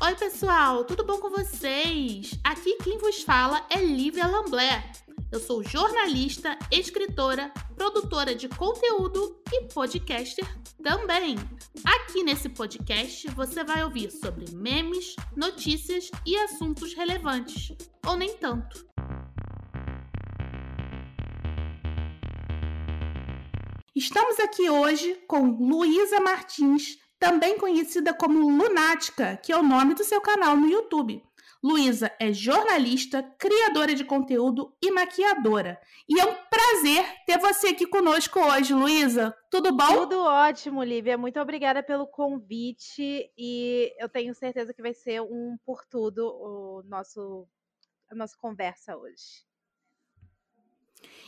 Oi, pessoal, tudo bom com vocês? Aqui quem vos fala é Lívia Lamblé. Eu sou jornalista, escritora, produtora de conteúdo e podcaster também. Aqui nesse podcast você vai ouvir sobre memes, notícias e assuntos relevantes, ou nem tanto. Estamos aqui hoje com Luísa Martins, também conhecida como Lunática, que é o nome do seu canal no YouTube. Luísa é jornalista, criadora de conteúdo e maquiadora. E é um prazer ter você aqui conosco hoje, Luísa. Tudo bom? Tudo ótimo, Lívia. Muito obrigada pelo convite e eu tenho certeza que vai ser um por tudo o nosso a nossa conversa hoje.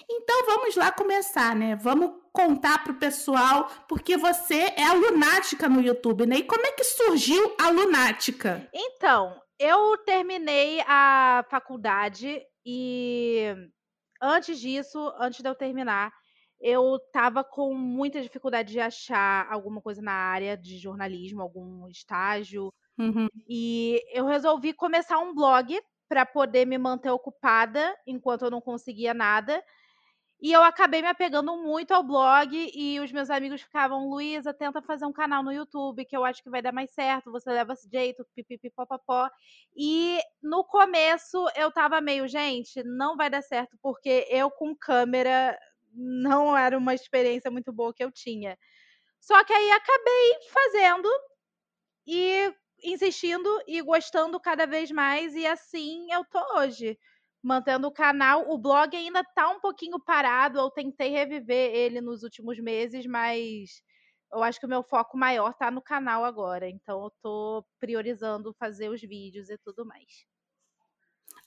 Então vamos lá começar, né? Vamos contar pro pessoal, porque você é a lunática no YouTube, né? E como é que surgiu a lunática? Então, eu terminei a faculdade e antes disso, antes de eu terminar, eu tava com muita dificuldade de achar alguma coisa na área de jornalismo, algum estágio. Uhum. E eu resolvi começar um blog para poder me manter ocupada enquanto eu não conseguia nada. E eu acabei me apegando muito ao blog e os meus amigos ficavam, Luísa, tenta fazer um canal no YouTube que eu acho que vai dar mais certo, você leva esse jeito, pipipipopopó. E no começo eu tava meio, gente, não vai dar certo porque eu com câmera não era uma experiência muito boa que eu tinha. Só que aí acabei fazendo e insistindo e gostando cada vez mais e assim eu tô hoje mantendo o canal. O blog ainda tá um pouquinho parado. Eu tentei reviver ele nos últimos meses, mas eu acho que o meu foco maior tá no canal agora. Então eu tô priorizando fazer os vídeos e tudo mais.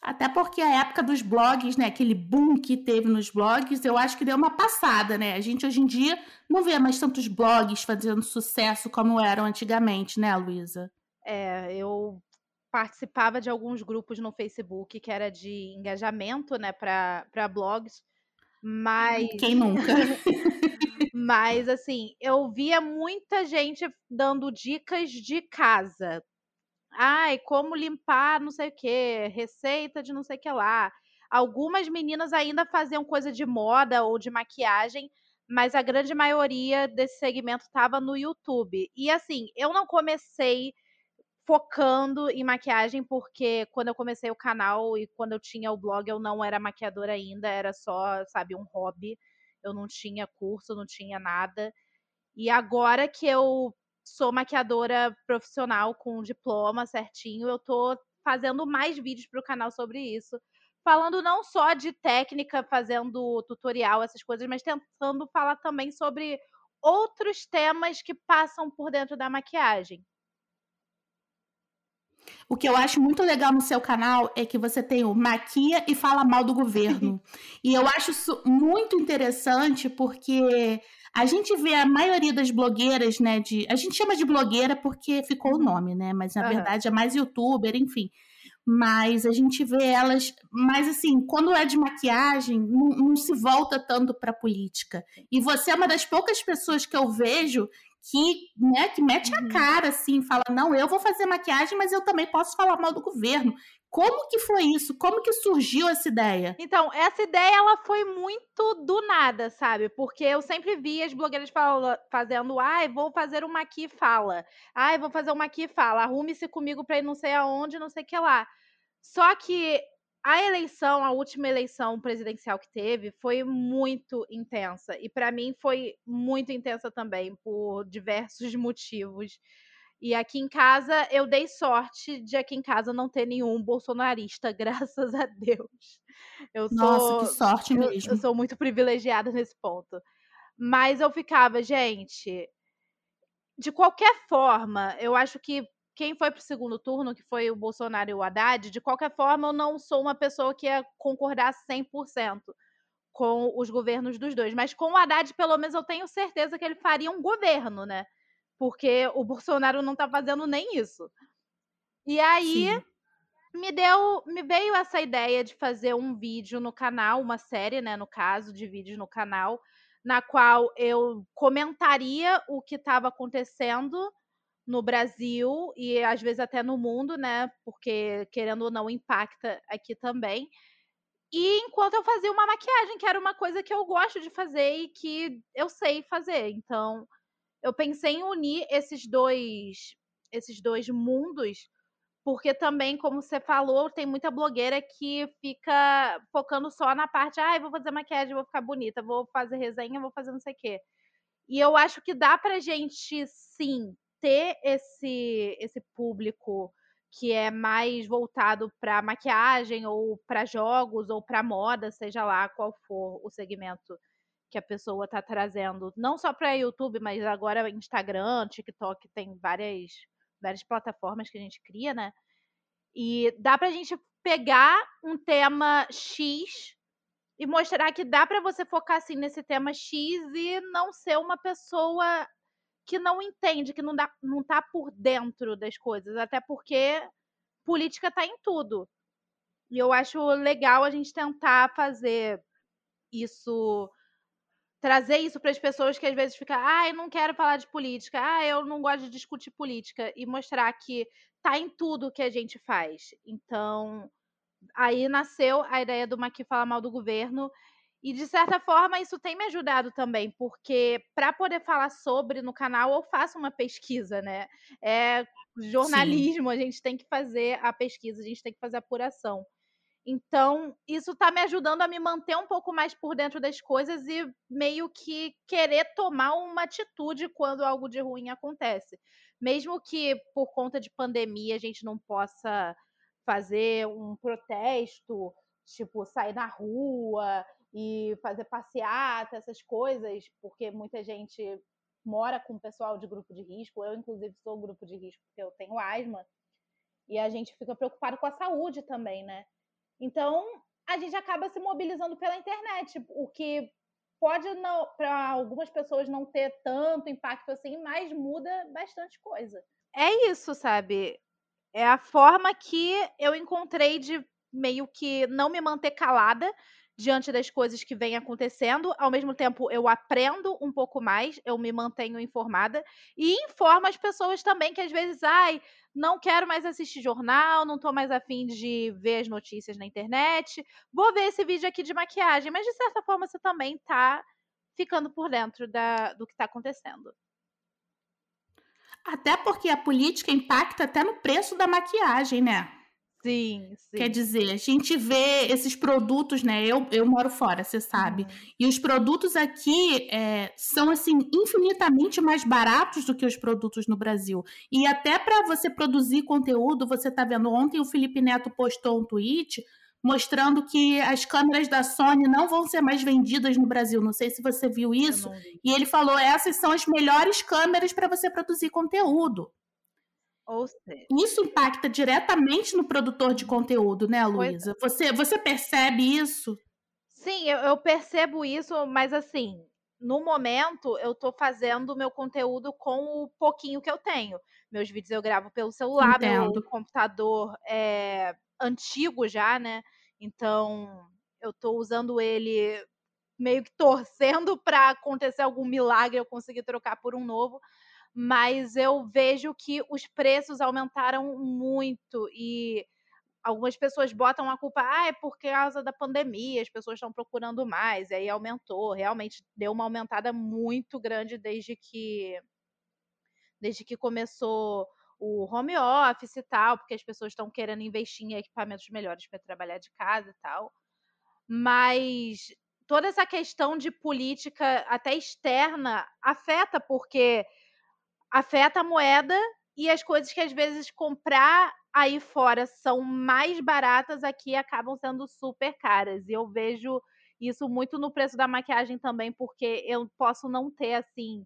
Até porque a época dos blogs, né, aquele boom que teve nos blogs, eu acho que deu uma passada, né? A gente hoje em dia não vê mais tantos blogs fazendo sucesso como eram antigamente, né, Luísa? É, eu participava de alguns grupos no Facebook que era de engajamento, né, para blogs, mas quem nunca? mas assim, eu via muita gente dando dicas de casa. Ai, como limpar, não sei o que, receita de não sei o que lá. Algumas meninas ainda faziam coisa de moda ou de maquiagem, mas a grande maioria desse segmento estava no YouTube. E assim, eu não comecei focando em maquiagem, porque quando eu comecei o canal e quando eu tinha o blog, eu não era maquiadora ainda, era só, sabe, um hobby. Eu não tinha curso, não tinha nada. E agora que eu sou maquiadora profissional com diploma certinho, eu tô fazendo mais vídeos para o canal sobre isso. Falando não só de técnica, fazendo tutorial, essas coisas, mas tentando falar também sobre outros temas que passam por dentro da maquiagem. O que eu acho muito legal no seu canal é que você tem o maquia e fala mal do governo. e eu acho isso muito interessante porque a gente vê a maioria das blogueiras, né, de, a gente chama de blogueira porque ficou o uhum. nome, né, mas na uhum. verdade é mais youtuber, enfim. Mas a gente vê elas, mas assim, quando é de maquiagem, não, não se volta tanto para política. E você é uma das poucas pessoas que eu vejo que, né, que mete uhum. a cara, assim, fala, não, eu vou fazer maquiagem, mas eu também posso falar mal do governo. Como que foi isso? Como que surgiu essa ideia? Então, essa ideia, ela foi muito do nada, sabe? Porque eu sempre vi as blogueiras fala, fazendo, ai, vou fazer uma aqui fala. Ai, vou fazer uma aqui fala. Arrume-se comigo pra ir não sei aonde, não sei o que lá. Só que a eleição, a última eleição presidencial que teve, foi muito intensa. E para mim foi muito intensa também, por diversos motivos. E aqui em casa, eu dei sorte de aqui em casa não ter nenhum bolsonarista, graças a Deus. Eu sou, Nossa, que sorte mesmo. Eu, eu sou muito privilegiada nesse ponto. Mas eu ficava, gente, de qualquer forma, eu acho que quem foi para o segundo turno, que foi o Bolsonaro e o Haddad, de qualquer forma, eu não sou uma pessoa que ia concordar 100% com os governos dos dois. Mas com o Haddad, pelo menos, eu tenho certeza que ele faria um governo, né? Porque o Bolsonaro não está fazendo nem isso. E aí. Sim. Me deu, me veio essa ideia de fazer um vídeo no canal, uma série, né, no caso, de vídeos no canal, na qual eu comentaria o que estava acontecendo no Brasil e às vezes até no mundo, né? Porque querendo ou não impacta aqui também. E enquanto eu fazia uma maquiagem, que era uma coisa que eu gosto de fazer e que eu sei fazer. Então, eu pensei em unir esses dois esses dois mundos, porque também, como você falou, tem muita blogueira que fica focando só na parte, ah, vou fazer maquiagem, vou ficar bonita, vou fazer resenha, vou fazer não sei o quê. E eu acho que dá pra gente, sim, ter esse, esse público que é mais voltado para maquiagem ou para jogos ou para moda, seja lá qual for o segmento que a pessoa está trazendo, não só para YouTube, mas agora Instagram, TikTok, tem várias várias plataformas que a gente cria, né? E dá pra gente pegar um tema X e mostrar que dá para você focar assim nesse tema X e não ser uma pessoa que não entende, que não, dá, não tá por dentro das coisas, até porque política tá em tudo. E eu acho legal a gente tentar fazer isso, trazer isso para as pessoas que às vezes ficam, ah, eu não quero falar de política, ah, eu não gosto de discutir política, e mostrar que tá em tudo que a gente faz. Então, aí nasceu a ideia do Maqui Fala Mal do Governo, e de certa forma isso tem me ajudado também, porque para poder falar sobre no canal eu faço uma pesquisa, né? É jornalismo, Sim. a gente tem que fazer a pesquisa, a gente tem que fazer a apuração. Então, isso está me ajudando a me manter um pouco mais por dentro das coisas e meio que querer tomar uma atitude quando algo de ruim acontece. Mesmo que por conta de pandemia a gente não possa fazer um protesto, tipo, sair na rua e fazer passeata, essas coisas, porque muita gente mora com pessoal de grupo de risco. Eu, inclusive, sou grupo de risco porque eu tenho asma. E a gente fica preocupado com a saúde também, né? Então, a gente acaba se mobilizando pela internet, o que pode, para algumas pessoas, não ter tanto impacto assim, mas muda bastante coisa. É isso, sabe? É a forma que eu encontrei de meio que não me manter calada diante das coisas que vêm acontecendo. Ao mesmo tempo, eu aprendo um pouco mais, eu me mantenho informada e informo as pessoas também que às vezes, ai, não quero mais assistir jornal, não estou mais afim de ver as notícias na internet, vou ver esse vídeo aqui de maquiagem, mas de certa forma você também está ficando por dentro da, do que está acontecendo. Até porque a política impacta até no preço da maquiagem, né? Sim, sim. Quer dizer, a gente vê esses produtos, né? Eu, eu moro fora, você sabe. Uhum. E os produtos aqui é, são, assim, infinitamente mais baratos do que os produtos no Brasil. E até para você produzir conteúdo, você tá vendo, ontem o Felipe Neto postou um tweet mostrando que as câmeras da Sony não vão ser mais vendidas no Brasil. Não sei se você viu isso. E ele falou: essas são as melhores câmeras para você produzir conteúdo. Ou seja, isso impacta diretamente no produtor de conteúdo, né, é. Luísa? Você, você percebe isso? Sim, eu, eu, percebo isso, mas assim, no momento eu tô fazendo o meu conteúdo com o pouquinho que eu tenho. Meus vídeos eu gravo pelo celular, Entendo. meu computador é antigo já, né? Então eu tô usando ele meio que torcendo para acontecer algum milagre eu conseguir trocar por um novo mas eu vejo que os preços aumentaram muito e algumas pessoas botam a culpa, ah, é por causa da pandemia, as pessoas estão procurando mais, e aí aumentou, realmente deu uma aumentada muito grande desde que desde que começou o home office e tal, porque as pessoas estão querendo investir em equipamentos melhores para trabalhar de casa e tal. Mas toda essa questão de política até externa afeta porque afeta a moeda e as coisas que às vezes comprar aí fora são mais baratas aqui acabam sendo super caras. E eu vejo isso muito no preço da maquiagem também, porque eu posso não ter assim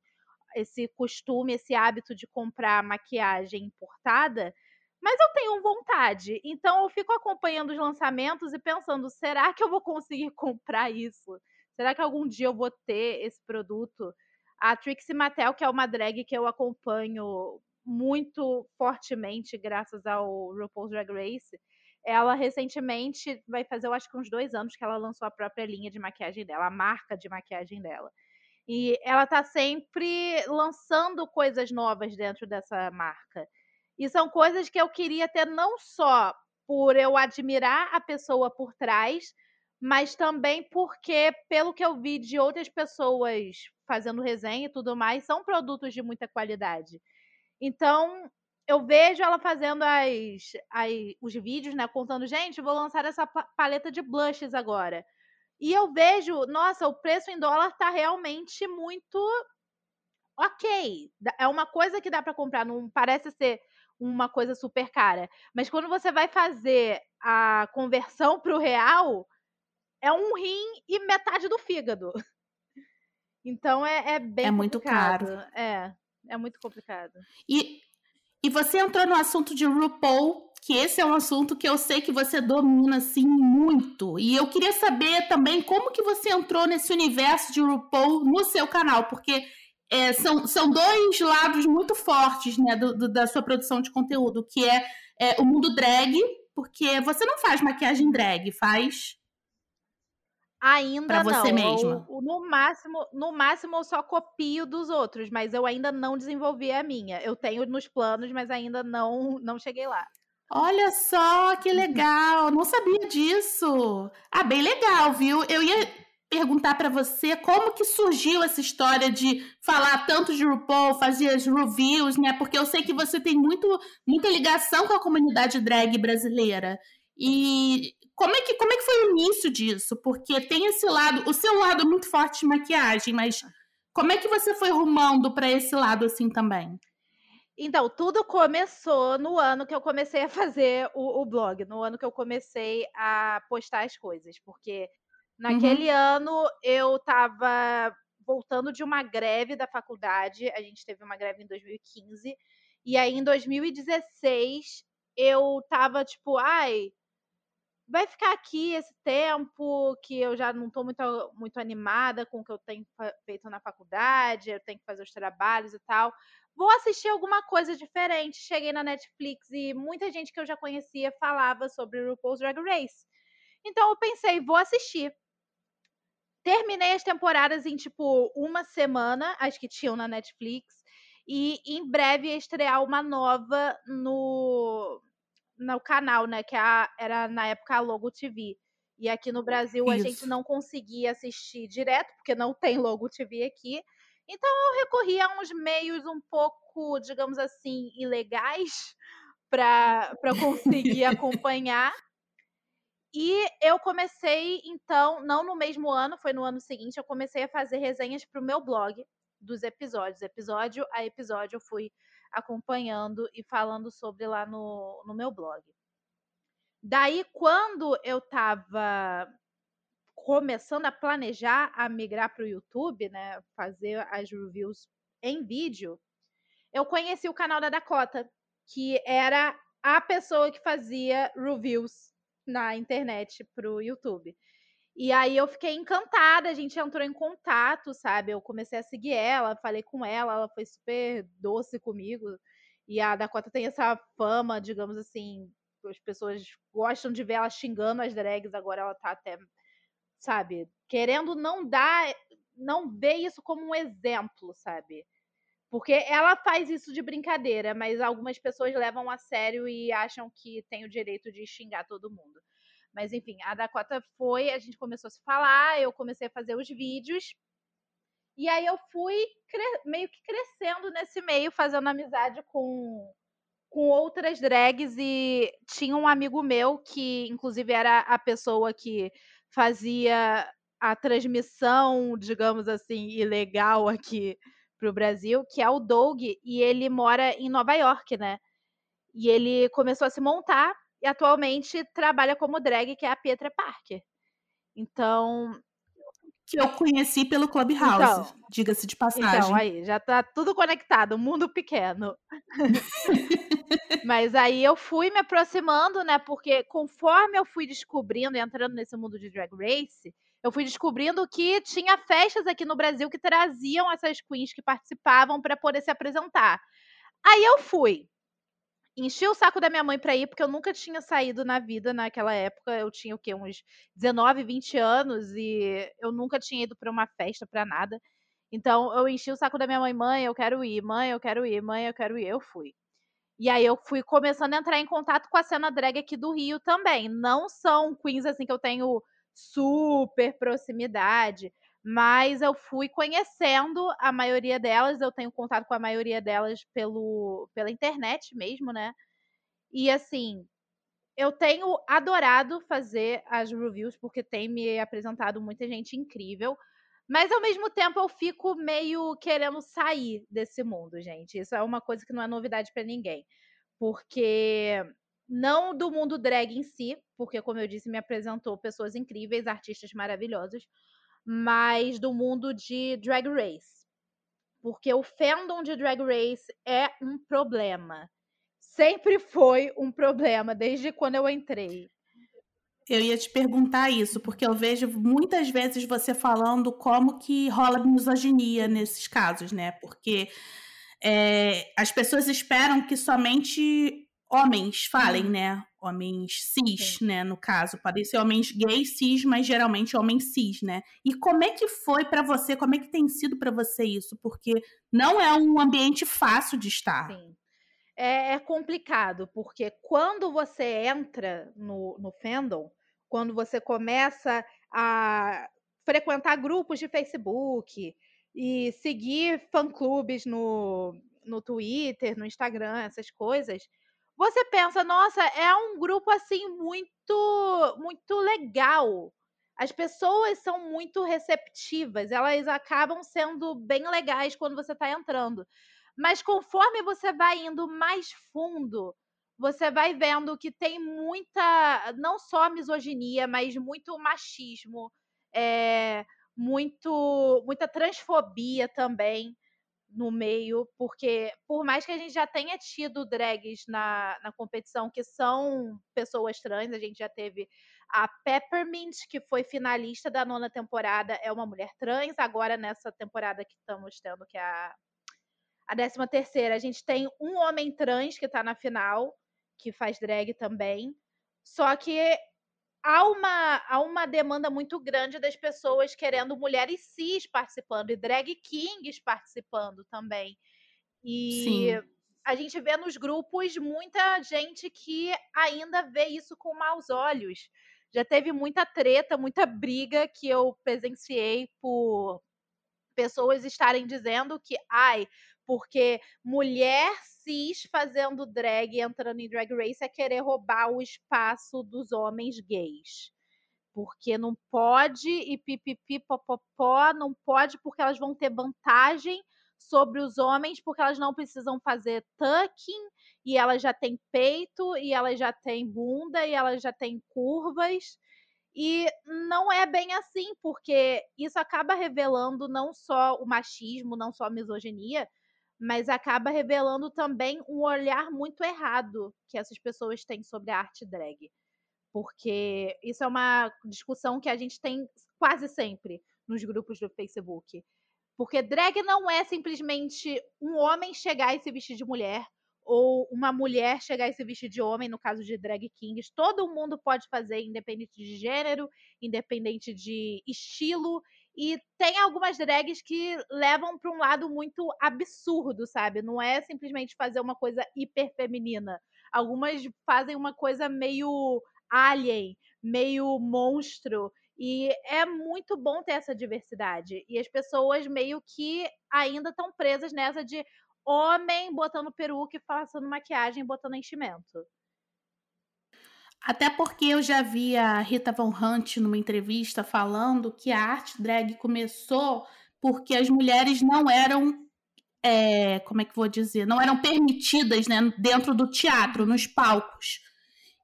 esse costume, esse hábito de comprar maquiagem importada, mas eu tenho vontade. Então eu fico acompanhando os lançamentos e pensando, será que eu vou conseguir comprar isso? Será que algum dia eu vou ter esse produto? A Trixie Mattel, que é uma drag que eu acompanho muito fortemente graças ao RuPaul's Drag Race, ela recentemente vai fazer, eu acho que uns dois anos que ela lançou a própria linha de maquiagem dela, a marca de maquiagem dela. E ela tá sempre lançando coisas novas dentro dessa marca. E são coisas que eu queria ter não só por eu admirar a pessoa por trás, mas também porque, pelo que eu vi de outras pessoas fazendo resenha e tudo mais, são produtos de muita qualidade. Então, eu vejo ela fazendo as, as, os vídeos, né? Contando, gente, vou lançar essa paleta de blushes agora. E eu vejo, nossa, o preço em dólar tá realmente muito ok. É uma coisa que dá para comprar, não parece ser uma coisa super cara. Mas quando você vai fazer a conversão para o real, é um rim e metade do fígado. Então é, é bem É muito caro. É, é muito complicado. E, e você entrou no assunto de RuPaul, que esse é um assunto que eu sei que você domina assim muito. E eu queria saber também como que você entrou nesse universo de RuPaul no seu canal, porque é, são, são dois lados muito fortes né, do, do, da sua produção de conteúdo, que é, é, o mundo drag, porque você não faz maquiagem drag, faz Ainda pra você não. mesma. Eu, no máximo, no máximo eu só copio dos outros, mas eu ainda não desenvolvi a minha. Eu tenho nos planos, mas ainda não não cheguei lá. Olha só que legal, não sabia disso. Ah, bem legal, viu? Eu ia perguntar para você como que surgiu essa história de falar tanto de RuPaul, fazer as reviews, né? Porque eu sei que você tem muito, muita ligação com a comunidade drag brasileira. E como é que como é que foi o início disso? Porque tem esse lado, o seu lado é muito forte de maquiagem, mas como é que você foi rumando para esse lado assim também? Então, tudo começou no ano que eu comecei a fazer o, o blog, no ano que eu comecei a postar as coisas, porque Uhum. Naquele uhum. ano eu estava voltando de uma greve da faculdade, a gente teve uma greve em 2015, e aí em 2016 eu tava tipo, ai, vai ficar aqui esse tempo que eu já não estou muito, muito animada com o que eu tenho feito na faculdade, eu tenho que fazer os trabalhos e tal. Vou assistir alguma coisa diferente. Cheguei na Netflix e muita gente que eu já conhecia falava sobre RuPaul's Drag Race. Então eu pensei, vou assistir. Terminei as temporadas em, tipo, uma semana, as que tinham na Netflix. E em breve ia estrear uma nova no, no canal, né? Que é a, era na época a Logo TV. E aqui no Brasil Isso. a gente não conseguia assistir direto, porque não tem Logo TV aqui. Então eu recorri a uns meios um pouco, digamos assim, ilegais para conseguir acompanhar. E eu comecei, então, não no mesmo ano, foi no ano seguinte, eu comecei a fazer resenhas para o meu blog dos episódios. Episódio a episódio eu fui acompanhando e falando sobre lá no, no meu blog. Daí, quando eu estava começando a planejar a migrar para o YouTube, né, fazer as reviews em vídeo, eu conheci o canal da Dakota, que era a pessoa que fazia reviews na internet pro YouTube. E aí eu fiquei encantada, a gente entrou em contato, sabe? Eu comecei a seguir ela, falei com ela, ela foi super doce comigo. E a Dakota tem essa fama, digamos assim, as pessoas gostam de ver ela xingando as drags, agora ela tá até, sabe, querendo não dar, não ver isso como um exemplo, sabe? Porque ela faz isso de brincadeira, mas algumas pessoas levam a sério e acham que tem o direito de xingar todo mundo. Mas enfim, a Dakota foi, a gente começou a se falar, eu comecei a fazer os vídeos. E aí eu fui meio que crescendo nesse meio, fazendo amizade com, com outras drags. E tinha um amigo meu que, inclusive, era a pessoa que fazia a transmissão, digamos assim, ilegal aqui para o Brasil, que é o Doug, e ele mora em Nova York, né? E ele começou a se montar e atualmente trabalha como drag, que é a Pietra Parker. Então. Que eu conheci pelo Clubhouse, então, diga-se de então, passagem. Então, aí, já tá tudo conectado, mundo pequeno. Mas aí eu fui me aproximando, né? Porque conforme eu fui descobrindo, entrando nesse mundo de drag race, eu fui descobrindo que tinha festas aqui no Brasil que traziam essas queens que participavam para poder se apresentar. Aí eu fui. Enchi o saco da minha mãe para ir, porque eu nunca tinha saído na vida naquela época. Eu tinha o quê? Uns 19, 20 anos e eu nunca tinha ido para uma festa, para nada. Então eu enchi o saco da minha mãe, mãe, eu quero ir, mãe, eu quero ir, mãe, eu quero ir. Eu fui. E aí eu fui começando a entrar em contato com a cena drag aqui do Rio também. Não são queens assim que eu tenho super proximidade, mas eu fui conhecendo a maioria delas, eu tenho contato com a maioria delas pelo, pela internet mesmo, né? E assim, eu tenho adorado fazer as reviews, porque tem me apresentado muita gente incrível. Mas ao mesmo tempo eu fico meio querendo sair desse mundo, gente. Isso é uma coisa que não é novidade para ninguém. Porque não do mundo drag em si, porque como eu disse, me apresentou pessoas incríveis, artistas maravilhosos, mas do mundo de Drag Race. Porque o fandom de Drag Race é um problema. Sempre foi um problema, desde quando eu entrei. Eu ia te perguntar isso, porque eu vejo muitas vezes você falando como que rola misoginia nesses casos, né? Porque é, as pessoas esperam que somente homens falem, uhum. né? Homens cis, Sim. né? No caso, podem ser homens gays cis, mas geralmente homens cis, né? E como é que foi para você? Como é que tem sido para você isso? Porque não é um ambiente fácil de estar. Sim. É, é complicado, porque quando você entra no, no fandom, quando você começa a frequentar grupos de Facebook e seguir fã-clubes no, no Twitter, no Instagram, essas coisas, você pensa, nossa, é um grupo assim muito muito legal. As pessoas são muito receptivas, elas acabam sendo bem legais quando você está entrando. Mas conforme você vai indo mais fundo, você vai vendo que tem muita, não só misoginia, mas muito machismo, é, muito, muita transfobia também no meio, porque por mais que a gente já tenha tido drags na, na competição que são pessoas trans, a gente já teve a Peppermint, que foi finalista da nona temporada, é uma mulher trans, agora nessa temporada que estamos tendo, que é a, a décima terceira, a gente tem um homem trans que está na final, que faz drag também, só que há uma, há uma demanda muito grande das pessoas querendo mulheres cis participando e drag kings participando também. E Sim. a gente vê nos grupos muita gente que ainda vê isso com maus olhos. Já teve muita treta, muita briga que eu presenciei por pessoas estarem dizendo que, ai, porque mulher cis fazendo drag, entrando em drag race, é querer roubar o espaço dos homens gays. Porque não pode, e pipipi, popopó, não pode porque elas vão ter vantagem sobre os homens, porque elas não precisam fazer tucking, e elas já têm peito, e elas já têm bunda, e elas já têm curvas. E não é bem assim, porque isso acaba revelando não só o machismo, não só a misoginia, mas acaba revelando também um olhar muito errado que essas pessoas têm sobre a arte drag. Porque isso é uma discussão que a gente tem quase sempre nos grupos do Facebook. Porque drag não é simplesmente um homem chegar e se vestir de mulher, ou uma mulher chegar e se vestir de homem, no caso de drag kings. Todo mundo pode fazer, independente de gênero, independente de estilo e tem algumas drags que levam para um lado muito absurdo, sabe? Não é simplesmente fazer uma coisa hiper feminina. Algumas fazem uma coisa meio alien, meio monstro. E é muito bom ter essa diversidade. E as pessoas meio que ainda estão presas nessa de homem botando peruca e passando maquiagem botando enchimento. Até porque eu já vi a Rita Von Hunt numa entrevista falando que a arte drag começou porque as mulheres não eram, é, como é que vou dizer, não eram permitidas né, dentro do teatro, nos palcos.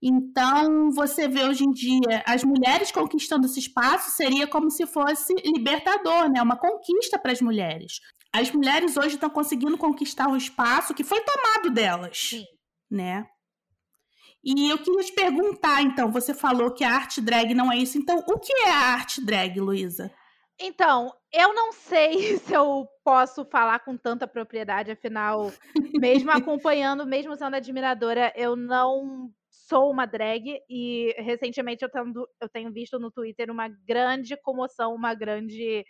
Então, você vê hoje em dia as mulheres conquistando esse espaço seria como se fosse libertador, né? Uma conquista para as mulheres. As mulheres hoje estão conseguindo conquistar um espaço que foi tomado delas, Sim. né? E eu queria te perguntar, então, você falou que a arte drag não é isso. Então, o que é a arte drag, Luísa? Então, eu não sei se eu posso falar com tanta propriedade, afinal, mesmo acompanhando, mesmo sendo admiradora, eu não sou uma drag e recentemente eu, tendo, eu tenho visto no Twitter uma grande comoção, uma grande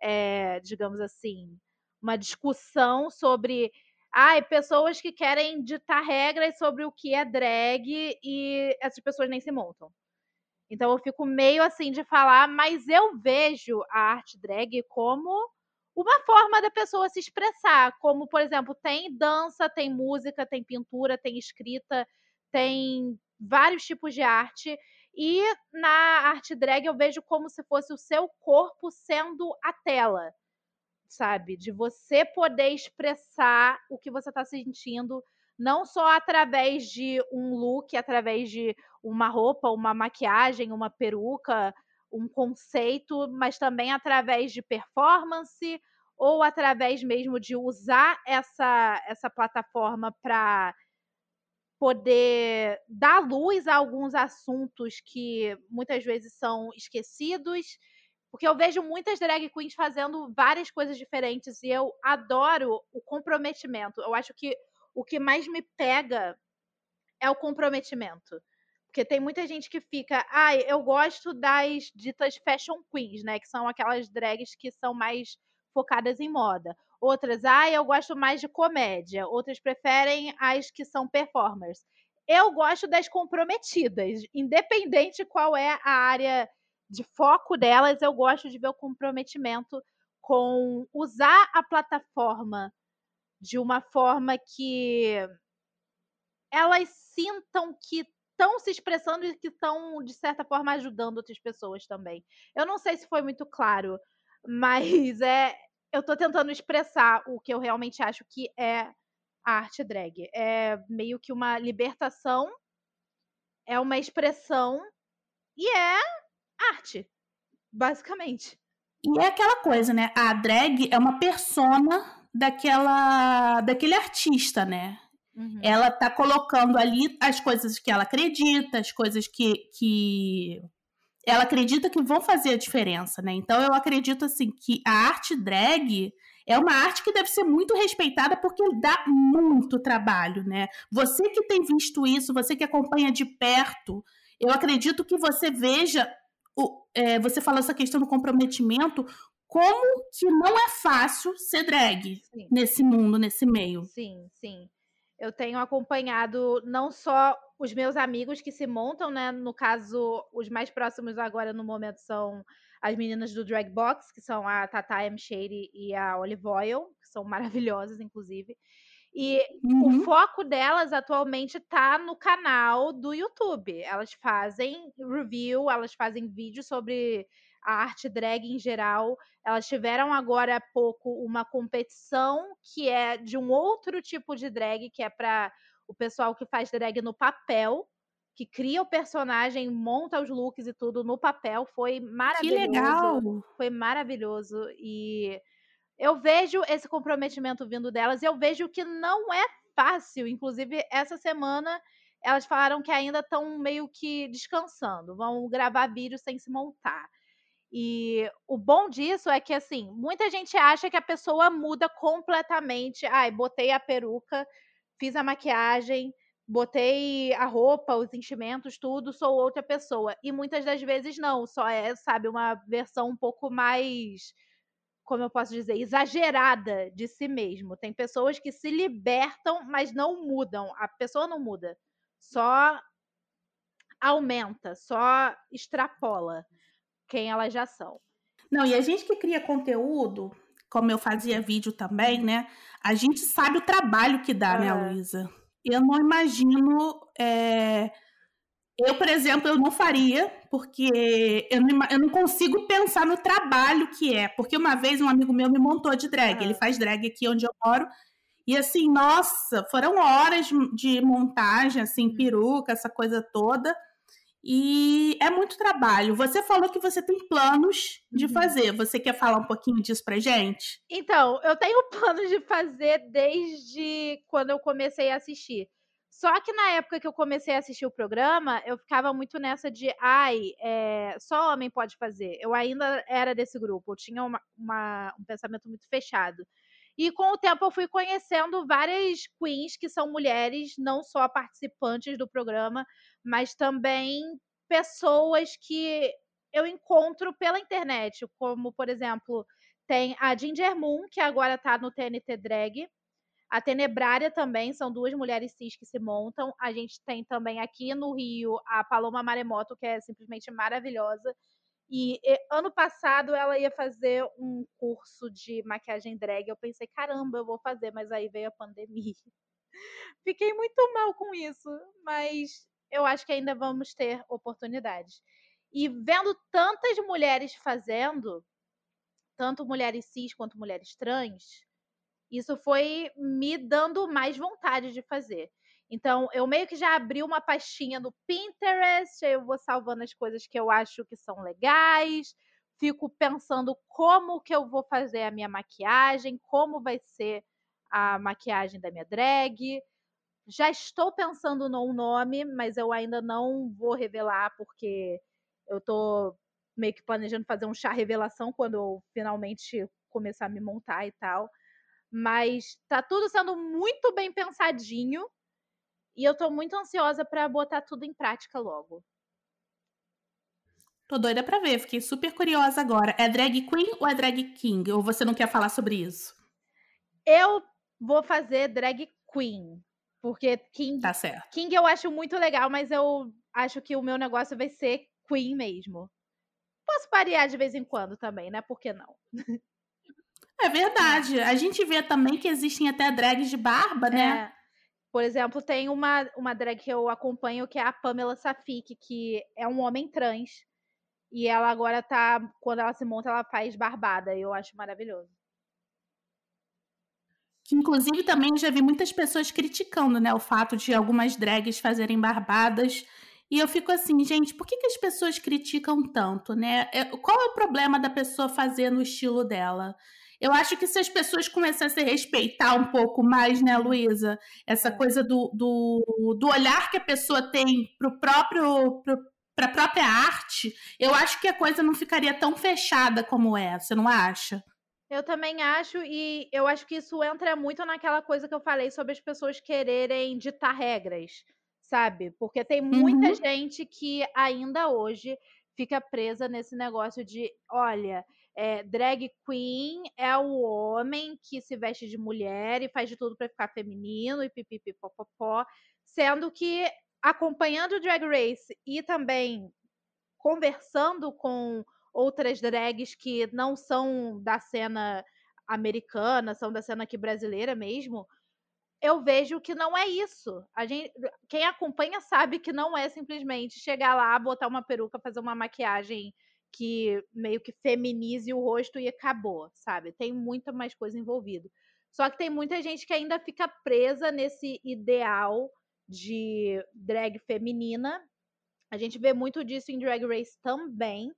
é, digamos assim, uma discussão sobre ai, pessoas que querem ditar regras sobre o que é drag e essas pessoas nem se montam. Então eu fico meio assim de falar, mas eu vejo a arte drag como uma forma da pessoa se expressar, como por exemplo, tem dança, tem música, tem pintura, tem escrita, tem vários tipos de arte. E na arte drag eu vejo como se fosse o seu corpo sendo a tela, sabe? De você poder expressar o que você está sentindo não só através de um look, através de uma roupa, uma maquiagem, uma peruca, um conceito, mas também através de performance ou através mesmo de usar essa, essa plataforma para poder dar luz a alguns assuntos que muitas vezes são esquecidos. Porque eu vejo muitas drag queens fazendo várias coisas diferentes e eu adoro o comprometimento. Eu acho que o que mais me pega é o comprometimento. Porque tem muita gente que fica, ah, eu gosto das ditas fashion queens, né? Que são aquelas drags que são mais focadas em moda. Outras, ah, eu gosto mais de comédia. Outras preferem as que são performers. Eu gosto das comprometidas, independente qual é a área de foco delas, eu gosto de ver o comprometimento com usar a plataforma de uma forma que elas sintam que estão se expressando e que estão, de certa forma, ajudando outras pessoas também. Eu não sei se foi muito claro, mas é. Eu estou tentando expressar o que eu realmente acho que é a arte drag. É meio que uma libertação, é uma expressão e é arte, basicamente. E é aquela coisa, né? A drag é uma persona daquela daquele artista, né? Uhum. Ela tá colocando ali as coisas que ela acredita, as coisas que, que ela acredita que vão fazer a diferença, né? Então eu acredito assim que a arte drag é uma arte que deve ser muito respeitada porque dá muito trabalho, né? Você que tem visto isso, você que acompanha de perto, eu acredito que você veja o, é, você falou essa questão do comprometimento, como que não é fácil ser drag sim. nesse mundo, nesse meio. Sim, sim. Eu tenho acompanhado não só os meus amigos que se montam, né? No caso, os mais próximos agora no momento são as meninas do Drag Box, que são a Tata M. Shady e a Olive Oil, que são maravilhosas, inclusive. E uhum. o foco delas atualmente está no canal do YouTube. Elas fazem review, elas fazem vídeos sobre a arte drag em geral. Elas tiveram agora há pouco uma competição que é de um outro tipo de drag, que é para o pessoal que faz drag no papel, que cria o personagem, monta os looks e tudo no papel. Foi maravilhoso. Que legal! Foi maravilhoso. E eu vejo esse comprometimento vindo delas, e eu vejo que não é fácil. Inclusive, essa semana elas falaram que ainda estão meio que descansando, vão gravar vídeo sem se montar. E o bom disso é que, assim, muita gente acha que a pessoa muda completamente. Ai, botei a peruca, fiz a maquiagem, botei a roupa, os enchimentos, tudo, sou outra pessoa. E muitas das vezes não, só é, sabe, uma versão um pouco mais, como eu posso dizer, exagerada de si mesmo. Tem pessoas que se libertam, mas não mudam. A pessoa não muda, só aumenta, só extrapola quem elas já são. Não, e a gente que cria conteúdo, como eu fazia vídeo também, né? A gente sabe o trabalho que dá, né, Luísa? Eu não imagino. É... Eu, por exemplo, eu não faria, porque eu não, eu não, consigo pensar no trabalho que é. Porque uma vez um amigo meu me montou de drag. Ele faz drag aqui onde eu moro. E assim, nossa, foram horas de montagem, assim, uhum. peruca, essa coisa toda. E é muito trabalho. Você falou que você tem planos de uhum. fazer. Você quer falar um pouquinho disso pra gente? Então, eu tenho planos de fazer desde quando eu comecei a assistir. Só que na época que eu comecei a assistir o programa, eu ficava muito nessa de, ai, é, só homem pode fazer. Eu ainda era desse grupo, eu tinha uma, uma, um pensamento muito fechado. E com o tempo eu fui conhecendo várias queens que são mulheres, não só participantes do programa, mas também pessoas que eu encontro pela internet, como, por exemplo, Tem a Ginger Moon, que agora tá no TNT Drag. A Tenebrária também, são duas mulheres cis que se montam. A gente tem também aqui no Rio a Paloma Maremoto, que é simplesmente maravilhosa. E, e, ano passado ela ia fazer um curso de maquiagem drag. Eu pensei, caramba, eu vou fazer, mas aí veio a pandemia. Fiquei muito mal com isso, mas eu acho que ainda vamos ter oportunidades. E vendo tantas mulheres fazendo, tanto mulheres cis quanto mulheres trans, isso foi me dando mais vontade de fazer. Então, eu meio que já abri uma pastinha no Pinterest, eu vou salvando as coisas que eu acho que são legais, fico pensando como que eu vou fazer a minha maquiagem, como vai ser a maquiagem da minha drag. Já estou pensando num nome, mas eu ainda não vou revelar porque eu tô meio que planejando fazer um chá revelação quando eu finalmente começar a me montar e tal. Mas tá tudo sendo muito bem pensadinho e eu tô muito ansiosa para botar tudo em prática logo. Tô doida pra ver, fiquei super curiosa agora. É drag queen ou é drag king? Ou você não quer falar sobre isso? Eu vou fazer drag queen. Porque King, tá certo. King eu acho muito legal, mas eu acho que o meu negócio vai ser queen mesmo. Posso variar de vez em quando também, né? Por que não? É verdade. A gente vê também que existem até drags de barba, né? É. Por exemplo, tem uma, uma drag que eu acompanho que é a Pamela Safik, que é um homem trans. E ela agora tá. Quando ela se monta, ela faz barbada. E eu acho maravilhoso. Inclusive, também já vi muitas pessoas criticando, né? O fato de algumas drags fazerem barbadas. E eu fico assim, gente, por que, que as pessoas criticam tanto, né? É, qual é o problema da pessoa fazer no estilo dela? Eu acho que se as pessoas começassem a respeitar um pouco mais, né, Luísa, essa é. coisa do, do, do, olhar que a pessoa tem para o próprio. para a própria arte, eu acho que a coisa não ficaria tão fechada como é, você não acha? Eu também acho, e eu acho que isso entra muito naquela coisa que eu falei sobre as pessoas quererem ditar regras, sabe? Porque tem muita uhum. gente que ainda hoje fica presa nesse negócio de, olha, é, drag queen é o homem que se veste de mulher e faz de tudo para ficar feminino e pipipipopopó, sendo que acompanhando o Drag Race e também conversando com outras drags que não são da cena americana, são da cena aqui brasileira mesmo, eu vejo que não é isso. A gente, quem acompanha sabe que não é simplesmente chegar lá, botar uma peruca, fazer uma maquiagem que meio que feminize o rosto e acabou, sabe? Tem muita mais coisa envolvida. Só que tem muita gente que ainda fica presa nesse ideal de drag feminina. A gente vê muito disso em Drag Race também,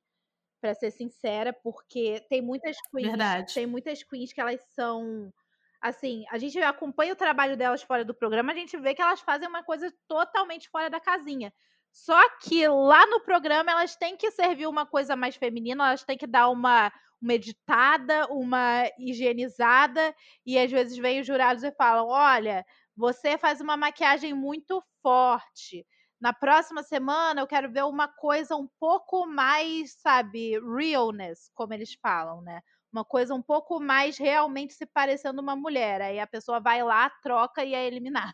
para ser sincera, porque tem muitas queens, Verdade. tem muitas queens que elas são assim, a gente acompanha o trabalho delas fora do programa, a gente vê que elas fazem uma coisa totalmente fora da casinha. Só que lá no programa elas têm que servir uma coisa mais feminina, elas têm que dar uma, uma editada, uma higienizada, e às vezes vem os jurados e falam: olha, você faz uma maquiagem muito forte. Na próxima semana eu quero ver uma coisa um pouco mais, sabe, realness, como eles falam, né? Uma coisa um pouco mais realmente se parecendo uma mulher. Aí a pessoa vai lá, troca e é eliminada.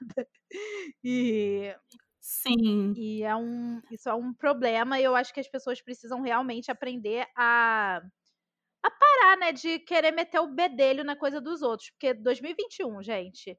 E Sim. E é um, isso é um problema e eu acho que as pessoas precisam realmente aprender a, a parar, né, de querer meter o bedelho na coisa dos outros. Porque 2021, gente,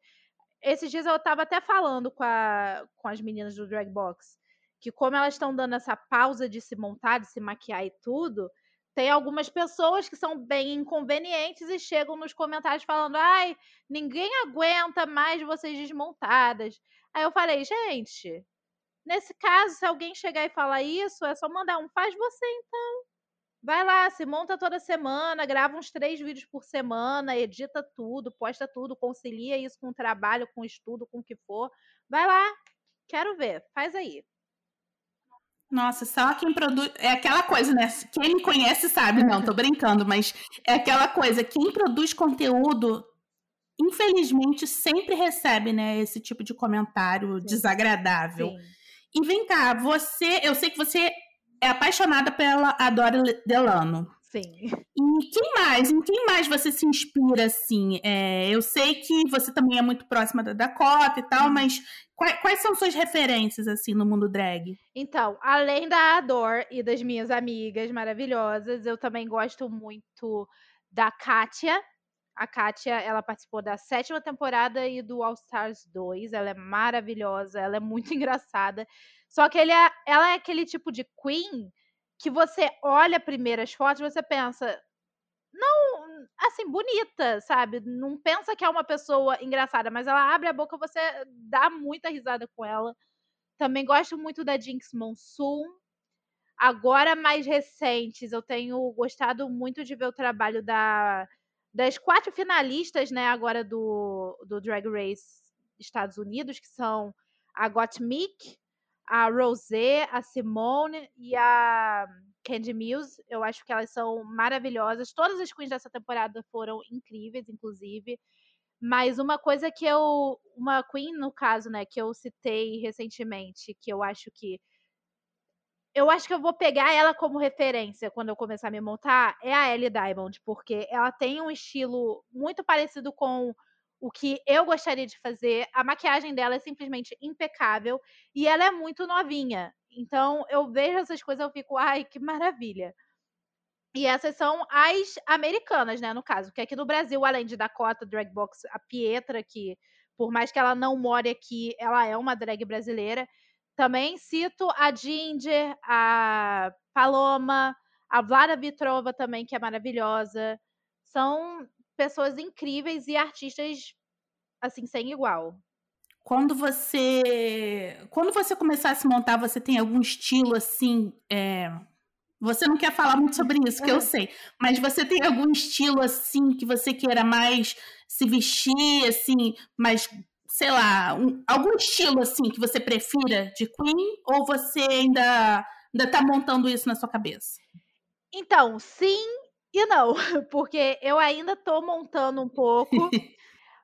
esses dias eu tava até falando com, a, com as meninas do Drag Box que como elas estão dando essa pausa de se montar, de se maquiar e tudo, tem algumas pessoas que são bem inconvenientes e chegam nos comentários falando: ai, ninguém aguenta mais vocês desmontadas. Aí eu falei, gente, Nesse caso, se alguém chegar e falar isso, é só mandar um faz você então. Vai lá, se monta toda semana, grava uns três vídeos por semana, edita tudo, posta tudo, concilia isso com o trabalho, com o estudo, com o que for. Vai lá, quero ver, faz aí. Nossa, só quem produz. É aquela coisa, né? Quem me conhece sabe, não, tô brincando, mas é aquela coisa, quem produz conteúdo, infelizmente, sempre recebe, né, esse tipo de comentário Sim. desagradável. Sim. E vem cá, você, eu sei que você é apaixonada pela Adore Delano. Sim. E quem mais? Em quem mais você se inspira, assim? É, eu sei que você também é muito próxima da Dakota e tal, uhum. mas quais, quais, são suas referências, assim, no mundo drag? Então, além da Ador e das minhas amigas maravilhosas, eu também gosto muito da Kátia. A Kátia, ela participou da sétima temporada e do All Stars 2. Ela é maravilhosa, ela é muito engraçada. Só que ele é, ela é aquele tipo de queen que você olha primeiro as fotos e você pensa, não, assim, bonita, sabe? Não pensa que é uma pessoa engraçada, mas ela abre a boca, você dá muita risada com ela. Também gosto muito da Jinx Monsoon. Agora, mais recentes, eu tenho gostado muito de ver o trabalho da, das quatro finalistas, né, agora do, do Drag Race Estados Unidos, que são a Gottmik, a Rosé, a Simone e a Candy Mills. Eu acho que elas são maravilhosas. Todas as queens dessa temporada foram incríveis, inclusive. Mas uma coisa que eu. Uma queen, no caso, né, que eu citei recentemente, que eu acho que. Eu acho que eu vou pegar ela como referência quando eu começar a me montar, é a Ellie Diamond, porque ela tem um estilo muito parecido com o que eu gostaria de fazer. A maquiagem dela é simplesmente impecável e ela é muito novinha. Então eu vejo essas coisas eu fico, ai, que maravilha. E essas são as americanas, né, no caso. Que aqui no Brasil, além de Dakota, Dragbox, a Pietra, que por mais que ela não more aqui, ela é uma drag brasileira. Também cito a Ginger, a Paloma, a Vlada Vitrova também, que é maravilhosa. São pessoas incríveis e artistas assim sem igual. Quando você quando você começar a se montar, você tem algum estilo assim? É... Você não quer falar muito sobre isso, que eu sei. Mas você tem algum estilo assim que você queira mais se vestir, assim, mais, sei lá, um, algum estilo assim que você prefira de Queen? Ou você ainda ainda tá montando isso na sua cabeça? Então, sim e não, porque eu ainda tô montando um pouco,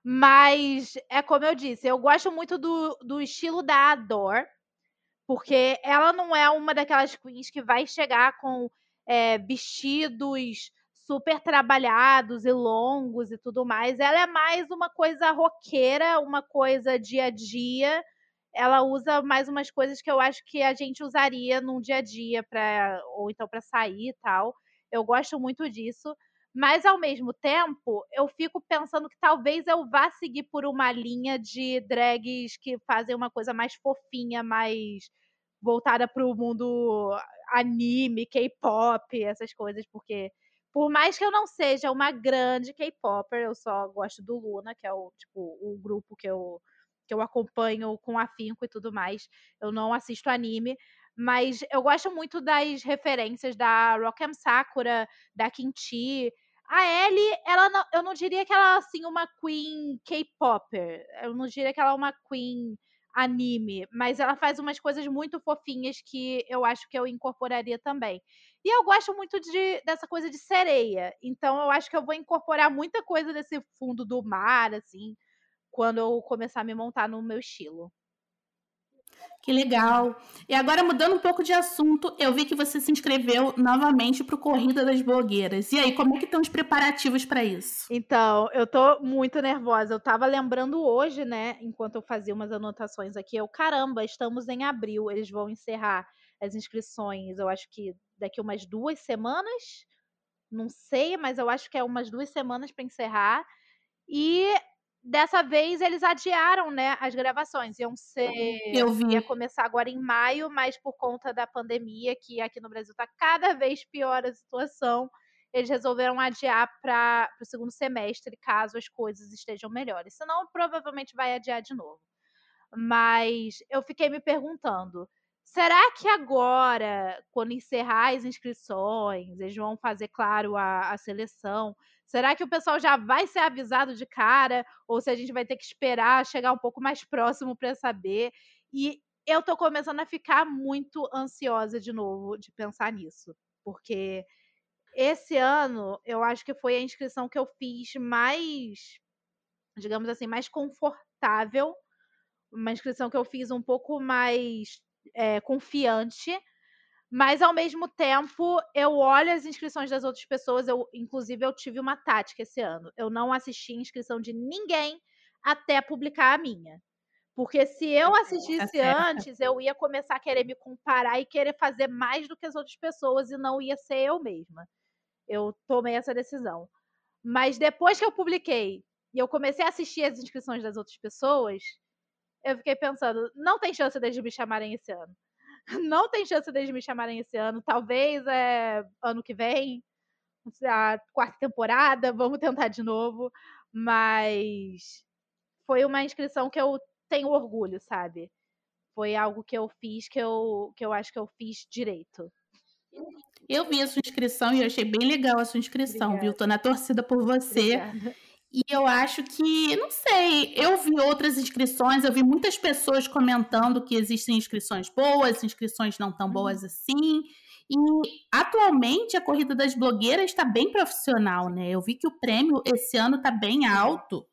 mas é como eu disse, eu gosto muito do, do estilo da Ador, porque ela não é uma daquelas queens que vai chegar com é, vestidos super trabalhados e longos e tudo mais. Ela é mais uma coisa roqueira, uma coisa dia a dia. Ela usa mais umas coisas que eu acho que a gente usaria num dia a dia para ou então para sair e tal. Eu gosto muito disso. Mas, ao mesmo tempo, eu fico pensando que talvez eu vá seguir por uma linha de drags que fazem uma coisa mais fofinha, mais voltada para o mundo anime, K-pop, essas coisas, porque por mais que eu não seja uma grande K-popper, eu só gosto do Luna, que é o tipo o grupo que eu que eu acompanho com afinco e tudo mais. Eu não assisto anime, mas eu gosto muito das referências da Rock'em Sakura, da Kimchi. A Ellie, ela não, eu não diria que ela é assim uma queen K-popper. Eu não diria que ela é uma queen anime, mas ela faz umas coisas muito fofinhas que eu acho que eu incorporaria também. E eu gosto muito de, dessa coisa de sereia. Então eu acho que eu vou incorporar muita coisa desse fundo do mar, assim, quando eu começar a me montar no meu estilo. Que legal. E agora, mudando um pouco de assunto, eu vi que você se inscreveu novamente para o Corrida das Blogueiras. E aí, como é que estão os preparativos para isso? Então, eu tô muito nervosa. Eu tava lembrando hoje, né, enquanto eu fazia umas anotações aqui, eu, caramba, estamos em abril, eles vão encerrar as inscrições, eu acho que daqui umas duas semanas. Não sei, mas eu acho que é umas duas semanas para encerrar. E dessa vez eles adiaram, né, as gravações. Iam ser. Eu vi. Ia começar agora em maio, mas por conta da pandemia, que aqui no Brasil está cada vez pior a situação, eles resolveram adiar para o segundo semestre, caso as coisas estejam melhores. Senão, provavelmente vai adiar de novo. Mas eu fiquei me perguntando. Será que agora, quando encerrar as inscrições, eles vão fazer, claro, a, a seleção? Será que o pessoal já vai ser avisado de cara? Ou se a gente vai ter que esperar chegar um pouco mais próximo para saber? E eu tô começando a ficar muito ansiosa de novo de pensar nisso. Porque esse ano eu acho que foi a inscrição que eu fiz mais, digamos assim, mais confortável. Uma inscrição que eu fiz um pouco mais é, confiante Mas ao mesmo tempo, eu olho as inscrições das outras pessoas. Eu, inclusive, eu tive uma tática esse ano. Eu não assisti a inscrição de ninguém até publicar a minha. Porque se eu tá assistisse antes, eu ia começar a querer me comparar e querer fazer mais do que as outras pessoas e não ia ser eu mesma. Eu tomei essa decisão. Mas depois que eu publiquei e eu comecei a assistir as inscrições das outras pessoas, eu fiquei pensando, não tem chance deles me chamarem esse ano. Não tem chance deles me chamarem esse ano. Talvez é ano que vem, a quarta temporada, vamos tentar de novo. Mas foi uma inscrição que eu tenho orgulho, sabe? Foi algo que eu fiz que eu, que eu acho que eu fiz direito. Eu vi a sua inscrição e achei bem legal a sua inscrição, Obrigada. viu? Tô na torcida por você. Obrigada. E eu acho que, não sei, eu vi outras inscrições, eu vi muitas pessoas comentando que existem inscrições boas, inscrições não tão boas uhum. assim. E atualmente a corrida das blogueiras está bem profissional, né? Eu vi que o prêmio esse ano está bem alto.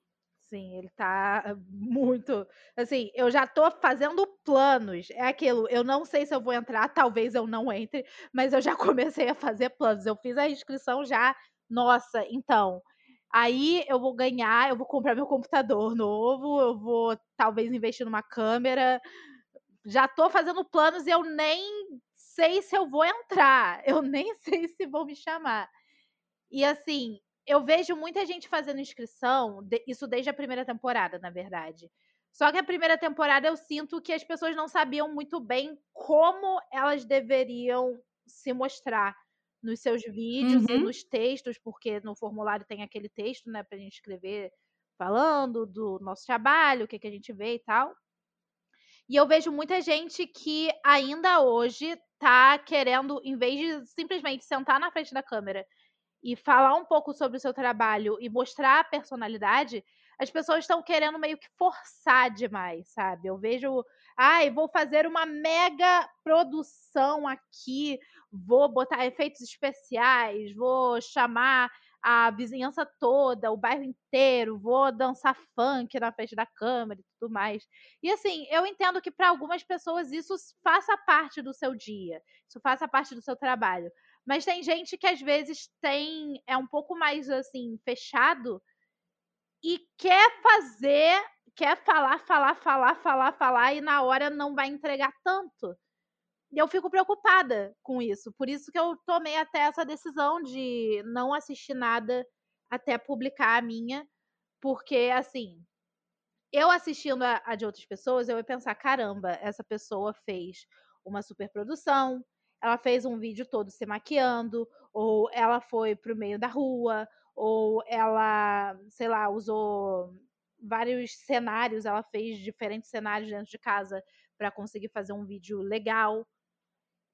Sim, ele tá muito. Assim, eu já tô fazendo planos. É aquilo, eu não sei se eu vou entrar, talvez eu não entre, mas eu já comecei a fazer planos. Eu fiz a inscrição já. Nossa, então. Aí eu vou ganhar, eu vou comprar meu computador novo, eu vou talvez investir numa câmera. Já tô fazendo planos e eu nem sei se eu vou entrar. Eu nem sei se vão me chamar. E assim, eu vejo muita gente fazendo inscrição, isso desde a primeira temporada, na verdade. Só que a primeira temporada eu sinto que as pessoas não sabiam muito bem como elas deveriam se mostrar nos seus vídeos uhum. e nos textos, porque no formulário tem aquele texto, né, pra gente escrever falando do nosso trabalho, o que, que a gente vê e tal. E eu vejo muita gente que ainda hoje tá querendo, em vez de simplesmente sentar na frente da câmera e falar um pouco sobre o seu trabalho e mostrar a personalidade, as pessoas estão querendo meio que forçar demais, sabe? Eu vejo, ai, vou fazer uma mega produção aqui, vou botar efeitos especiais, vou chamar a vizinhança toda, o bairro inteiro, vou dançar funk na frente da câmera e tudo mais. E assim, eu entendo que para algumas pessoas isso faça parte do seu dia, isso faça parte do seu trabalho. Mas tem gente que às vezes tem é um pouco mais assim fechado e quer fazer, quer falar, falar, falar, falar, falar e na hora não vai entregar tanto. Eu fico preocupada com isso. Por isso que eu tomei até essa decisão de não assistir nada até publicar a minha, porque assim, eu assistindo a, a de outras pessoas, eu ia pensar, caramba, essa pessoa fez uma superprodução, ela fez um vídeo todo se maquiando, ou ela foi pro meio da rua, ou ela, sei lá, usou vários cenários, ela fez diferentes cenários dentro de casa para conseguir fazer um vídeo legal.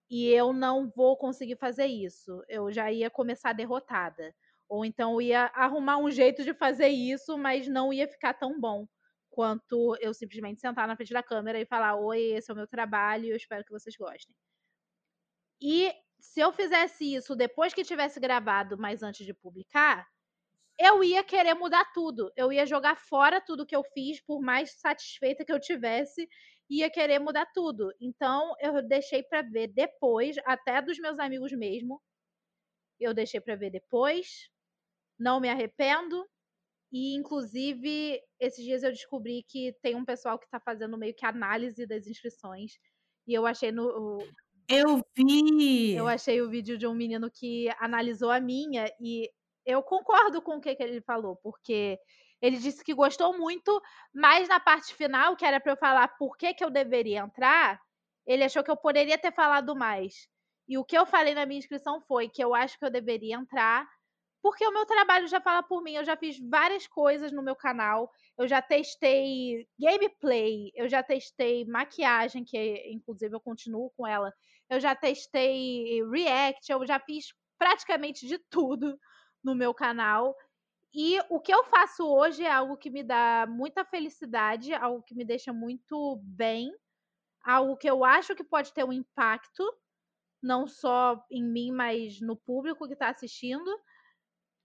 E eu não vou conseguir fazer isso. Eu já ia começar derrotada. Ou então ia arrumar um jeito de fazer isso, mas não ia ficar tão bom quanto eu simplesmente sentar na frente da câmera e falar: Oi, esse é o meu trabalho, eu espero que vocês gostem. E se eu fizesse isso depois que tivesse gravado, mas antes de publicar, eu ia querer mudar tudo. Eu ia jogar fora tudo que eu fiz, por mais satisfeita que eu tivesse, ia querer mudar tudo. Então eu deixei para ver depois, até dos meus amigos mesmo. Eu deixei para ver depois. Não me arrependo. E inclusive, esses dias eu descobri que tem um pessoal que tá fazendo meio que análise das inscrições. E eu achei no eu vi. Eu achei o vídeo de um menino que analisou a minha e eu concordo com o que, que ele falou, porque ele disse que gostou muito, mas na parte final, que era para eu falar por que, que eu deveria entrar, ele achou que eu poderia ter falado mais. E o que eu falei na minha inscrição foi que eu acho que eu deveria entrar, porque o meu trabalho já fala por mim. Eu já fiz várias coisas no meu canal. Eu já testei gameplay, eu já testei maquiagem, que inclusive eu continuo com ela eu já testei React, eu já fiz praticamente de tudo no meu canal. E o que eu faço hoje é algo que me dá muita felicidade, algo que me deixa muito bem, algo que eu acho que pode ter um impacto, não só em mim, mas no público que está assistindo.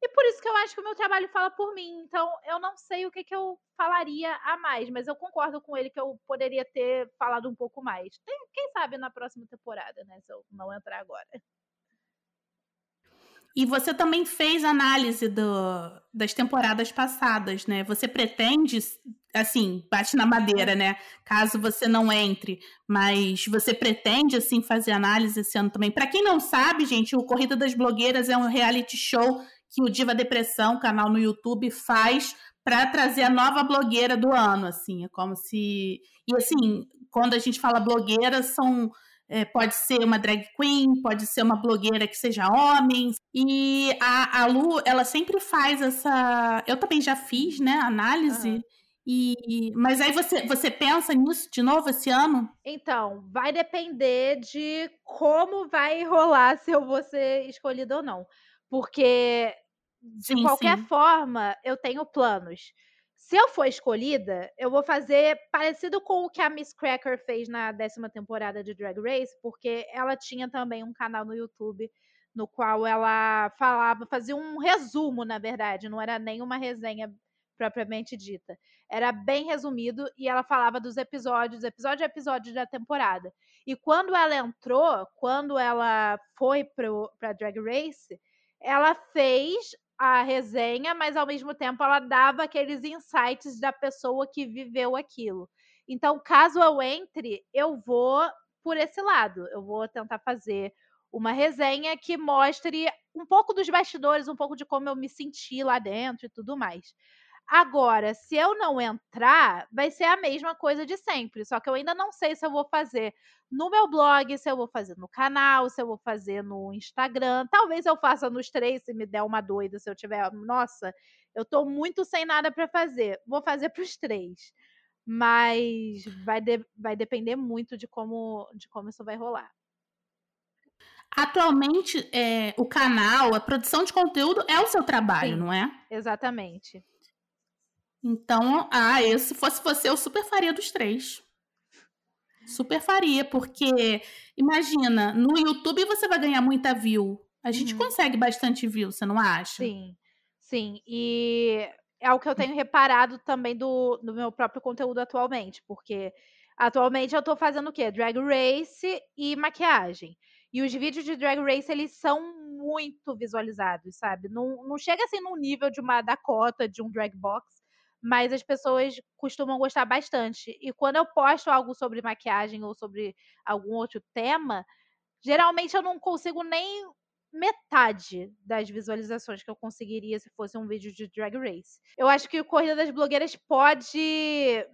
E por isso que eu acho que o meu trabalho fala por mim. Então, eu não sei o que, que eu falaria a mais, mas eu concordo com ele que eu poderia ter falado um pouco mais. Tem, quem sabe na próxima temporada, né? Se eu não entrar agora. E você também fez análise do, das temporadas passadas, né? Você pretende, assim, bate na madeira, né? Caso você não entre, mas você pretende, assim, fazer análise esse ano também. Para quem não sabe, gente, o Corrida das Blogueiras é um reality show que o Diva Depressão, canal no YouTube, faz para trazer a nova blogueira do ano, assim. É como se. E, assim, quando a gente fala blogueira, são é, pode ser uma drag queen, pode ser uma blogueira que seja homem. E a, a Lu, ela sempre faz essa. Eu também já fiz, né, análise. Uhum. E, mas aí você, você pensa nisso de novo esse ano? Então, vai depender de como vai rolar se eu vou ser escolhida ou não. Porque, de sim, qualquer sim. forma, eu tenho planos. Se eu for escolhida, eu vou fazer parecido com o que a Miss Cracker fez na décima temporada de Drag Race, porque ela tinha também um canal no YouTube no qual ela falava, fazia um resumo, na verdade, não era nem uma resenha propriamente dita. Era bem resumido e ela falava dos episódios, episódio a episódio da temporada. E quando ela entrou, quando ela foi para Drag Race, ela fez a resenha, mas ao mesmo tempo ela dava aqueles insights da pessoa que viveu aquilo. Então, caso eu entre, eu vou por esse lado. Eu vou tentar fazer uma resenha que mostre um pouco dos bastidores, um pouco de como eu me senti lá dentro e tudo mais. Agora, se eu não entrar, vai ser a mesma coisa de sempre. Só que eu ainda não sei se eu vou fazer no meu blog, se eu vou fazer no canal, se eu vou fazer no Instagram. Talvez eu faça nos três, se me der uma doida, se eu tiver. Nossa, eu tô muito sem nada para fazer. Vou fazer pros três. Mas vai, de, vai depender muito de como, de como isso vai rolar. Atualmente, é, o canal, a produção de conteúdo é o seu trabalho, Sim, não é? Exatamente. Então, ah, eu, se fosse você, eu super faria dos três. Super faria, porque imagina, no YouTube você vai ganhar muita view. A gente uhum. consegue bastante view, você não acha? Sim, sim. E é o que eu tenho reparado também do, do meu próprio conteúdo atualmente, porque atualmente eu tô fazendo o quê? Drag Race e maquiagem. E os vídeos de Drag Race, eles são muito visualizados, sabe? Não, não chega assim no nível de uma Dakota, de um Drag Box, mas as pessoas costumam gostar bastante. E quando eu posto algo sobre maquiagem ou sobre algum outro tema, geralmente eu não consigo nem metade das visualizações que eu conseguiria se fosse um vídeo de Drag Race. Eu acho que o Corrida das Blogueiras pode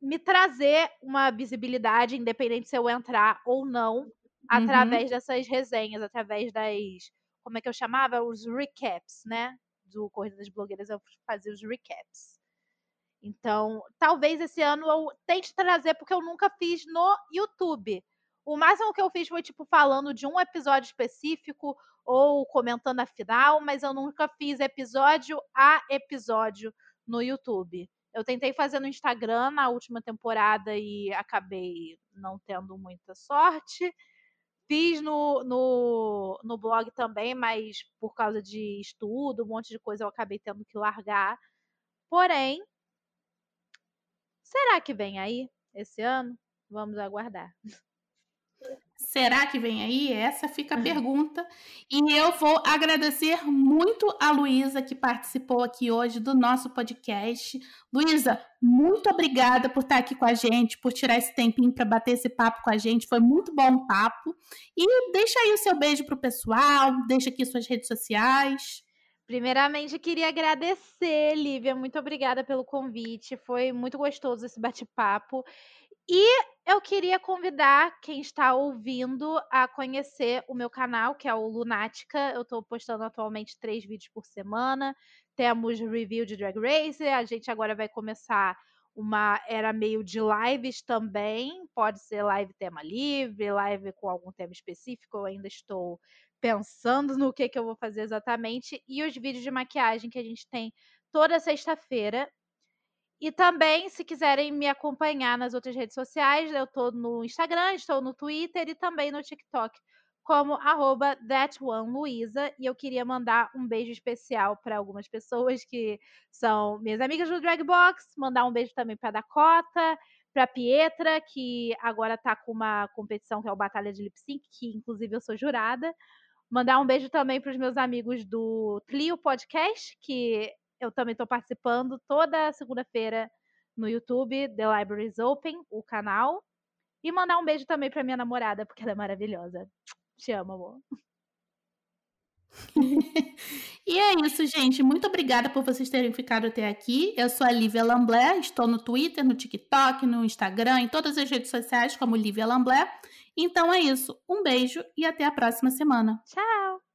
me trazer uma visibilidade, independente se eu entrar ou não, uhum. através dessas resenhas, através das. Como é que eu chamava? Os recaps, né? Do Corrida das Blogueiras eu fazia os recaps. Então, talvez esse ano eu tente trazer, porque eu nunca fiz no YouTube. O máximo que eu fiz foi, tipo, falando de um episódio específico ou comentando a final, mas eu nunca fiz episódio a episódio no YouTube. Eu tentei fazer no Instagram na última temporada e acabei não tendo muita sorte. Fiz no, no, no blog também, mas por causa de estudo, um monte de coisa, eu acabei tendo que largar. Porém, será que vem aí esse ano? Vamos aguardar. Será que vem aí? Essa fica a pergunta. E eu vou agradecer muito a Luísa que participou aqui hoje do nosso podcast. Luísa, muito obrigada por estar aqui com a gente, por tirar esse tempinho para bater esse papo com a gente. Foi muito bom o papo. E deixa aí o seu beijo para o pessoal, deixa aqui suas redes sociais. Primeiramente, queria agradecer, Lívia. Muito obrigada pelo convite. Foi muito gostoso esse bate-papo. E eu queria convidar quem está ouvindo a conhecer o meu canal, que é o Lunática. Eu estou postando atualmente três vídeos por semana. Temos review de Drag Race. A gente agora vai começar uma era meio de lives também. Pode ser live tema livre, live com algum tema específico. Eu ainda estou pensando no que, que eu vou fazer exatamente. E os vídeos de maquiagem que a gente tem toda sexta-feira. E também, se quiserem me acompanhar nas outras redes sociais, eu estou no Instagram, estou no Twitter e também no TikTok, como arroba thatoneluisa. E eu queria mandar um beijo especial para algumas pessoas que são minhas amigas do Dragbox, mandar um beijo também para Dakota, para Pietra, que agora está com uma competição que é o Batalha de Lip Sync, que inclusive eu sou jurada. Mandar um beijo também para os meus amigos do Clio Podcast, que eu também estou participando toda segunda-feira no YouTube, The Libraries Open, o canal. E mandar um beijo também para minha namorada, porque ela é maravilhosa. Te amo, amor. e é isso, gente. Muito obrigada por vocês terem ficado até aqui. Eu sou a Lívia Lamblé, estou no Twitter, no TikTok, no Instagram, em todas as redes sociais como Lívia Lamblé. Então é isso. Um beijo e até a próxima semana. Tchau!